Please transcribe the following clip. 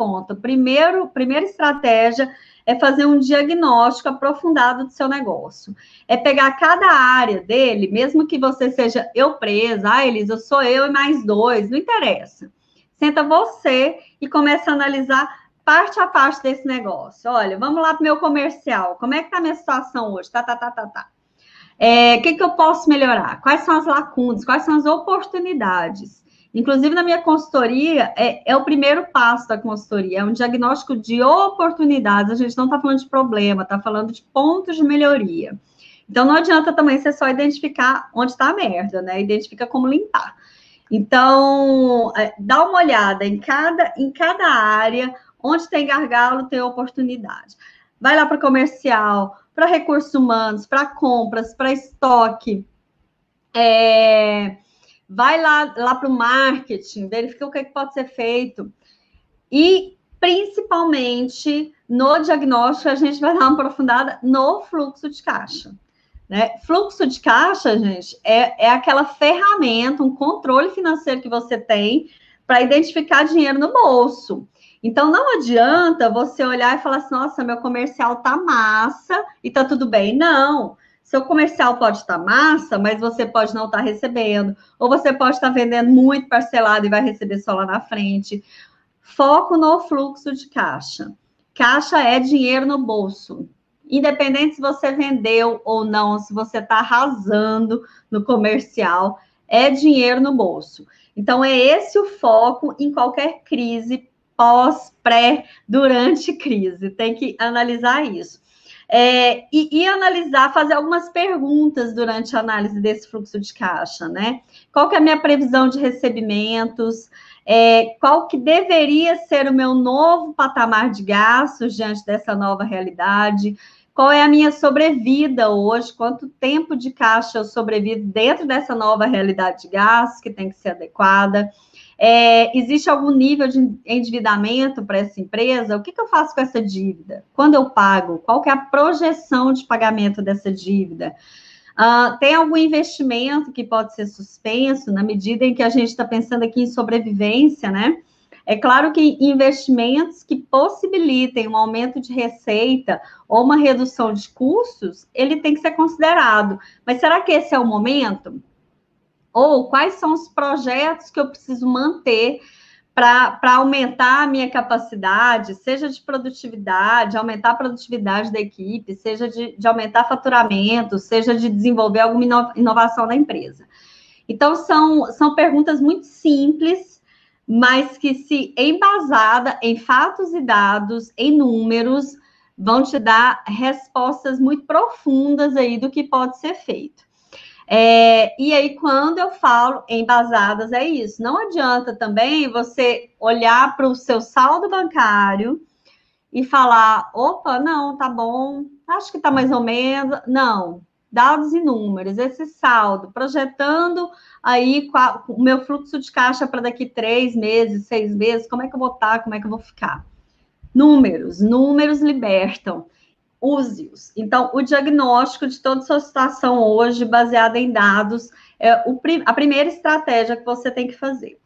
ponta. Primeiro, primeira estratégia é fazer um diagnóstico aprofundado do seu negócio. É pegar cada área dele, mesmo que você seja eu presa, ah, Elisa, sou eu e mais dois, não interessa. Senta você e começa a analisar parte a parte desse negócio. Olha, vamos lá para o meu comercial. Como é que está a minha situação hoje? Tá, tá, tá, tá, tá. É, o que, que eu posso melhorar? Quais são as lacunas? Quais são as oportunidades? Inclusive, na minha consultoria, é, é o primeiro passo da consultoria, é um diagnóstico de oportunidades. A gente não está falando de problema, está falando de pontos de melhoria. Então, não adianta também você só identificar onde está a merda, né? Identifica como limpar. Então, é, dá uma olhada em cada, em cada área, onde tem gargalo, tem oportunidade. Vai lá para comercial, para recursos humanos, para compras, para estoque. É, vai lá, lá para o marketing, verifica o que, é que pode ser feito. E, principalmente, no diagnóstico, a gente vai dar uma aprofundada no fluxo de caixa. Né? Fluxo de caixa, gente, é, é aquela ferramenta, um controle financeiro que você tem para identificar dinheiro no bolso. Então, não adianta você olhar e falar assim, nossa, meu comercial tá massa e tá tudo bem. Não. Seu comercial pode estar massa, mas você pode não estar recebendo. Ou você pode estar vendendo muito parcelado e vai receber só lá na frente. Foco no fluxo de caixa. Caixa é dinheiro no bolso independente se você vendeu ou não, se você está arrasando no comercial, é dinheiro no bolso. Então, é esse o foco em qualquer crise, pós, pré, durante crise. Tem que analisar isso. É, e, e, analisar, fazer algumas perguntas durante a análise desse fluxo de caixa, né? Qual que é a minha previsão de recebimentos? É, qual que deveria ser o meu novo patamar de gastos diante dessa nova realidade? qual é a minha sobrevida hoje, quanto tempo de caixa eu sobrevivo dentro dessa nova realidade de gastos que tem que ser adequada. É, existe algum nível de endividamento para essa empresa? O que, que, eu faço com essa dívida? Quando eu pago? Qual que é a projeção de pagamento dessa dívida? Uh, tem algum investimento que pode ser suspenso na medida em que a gente está pensando aqui em sobrevivência, né? É claro que investimentos que possibilitem um aumento de receita ou uma redução de custos, ele tem que ser considerado. Mas será que esse é o momento? Ou quais são os projetos que eu preciso manter para aumentar a minha capacidade, seja de produtividade, aumentar a produtividade da equipe, seja de, de aumentar faturamento, seja de desenvolver alguma inovação na empresa? Então, são, são perguntas muito simples mas que se embasada em fatos e dados, em números, vão te dar respostas muito profundas aí do que pode ser feito. É, e aí, quando eu falo embasadas, é isso. Não adianta também você olhar para o seu saldo bancário e falar: opa, não, tá bom, acho que tá mais ou menos. Não, dados e números, esse saldo, projetando aí qual, o meu fluxo de caixa para daqui três meses, seis meses, como é que eu vou estar, tá, como é que eu vou ficar. Números, números libertam, use-os. Então, o diagnóstico de toda a sua situação hoje, baseado em dados, é a primeira estratégia que você tem que fazer.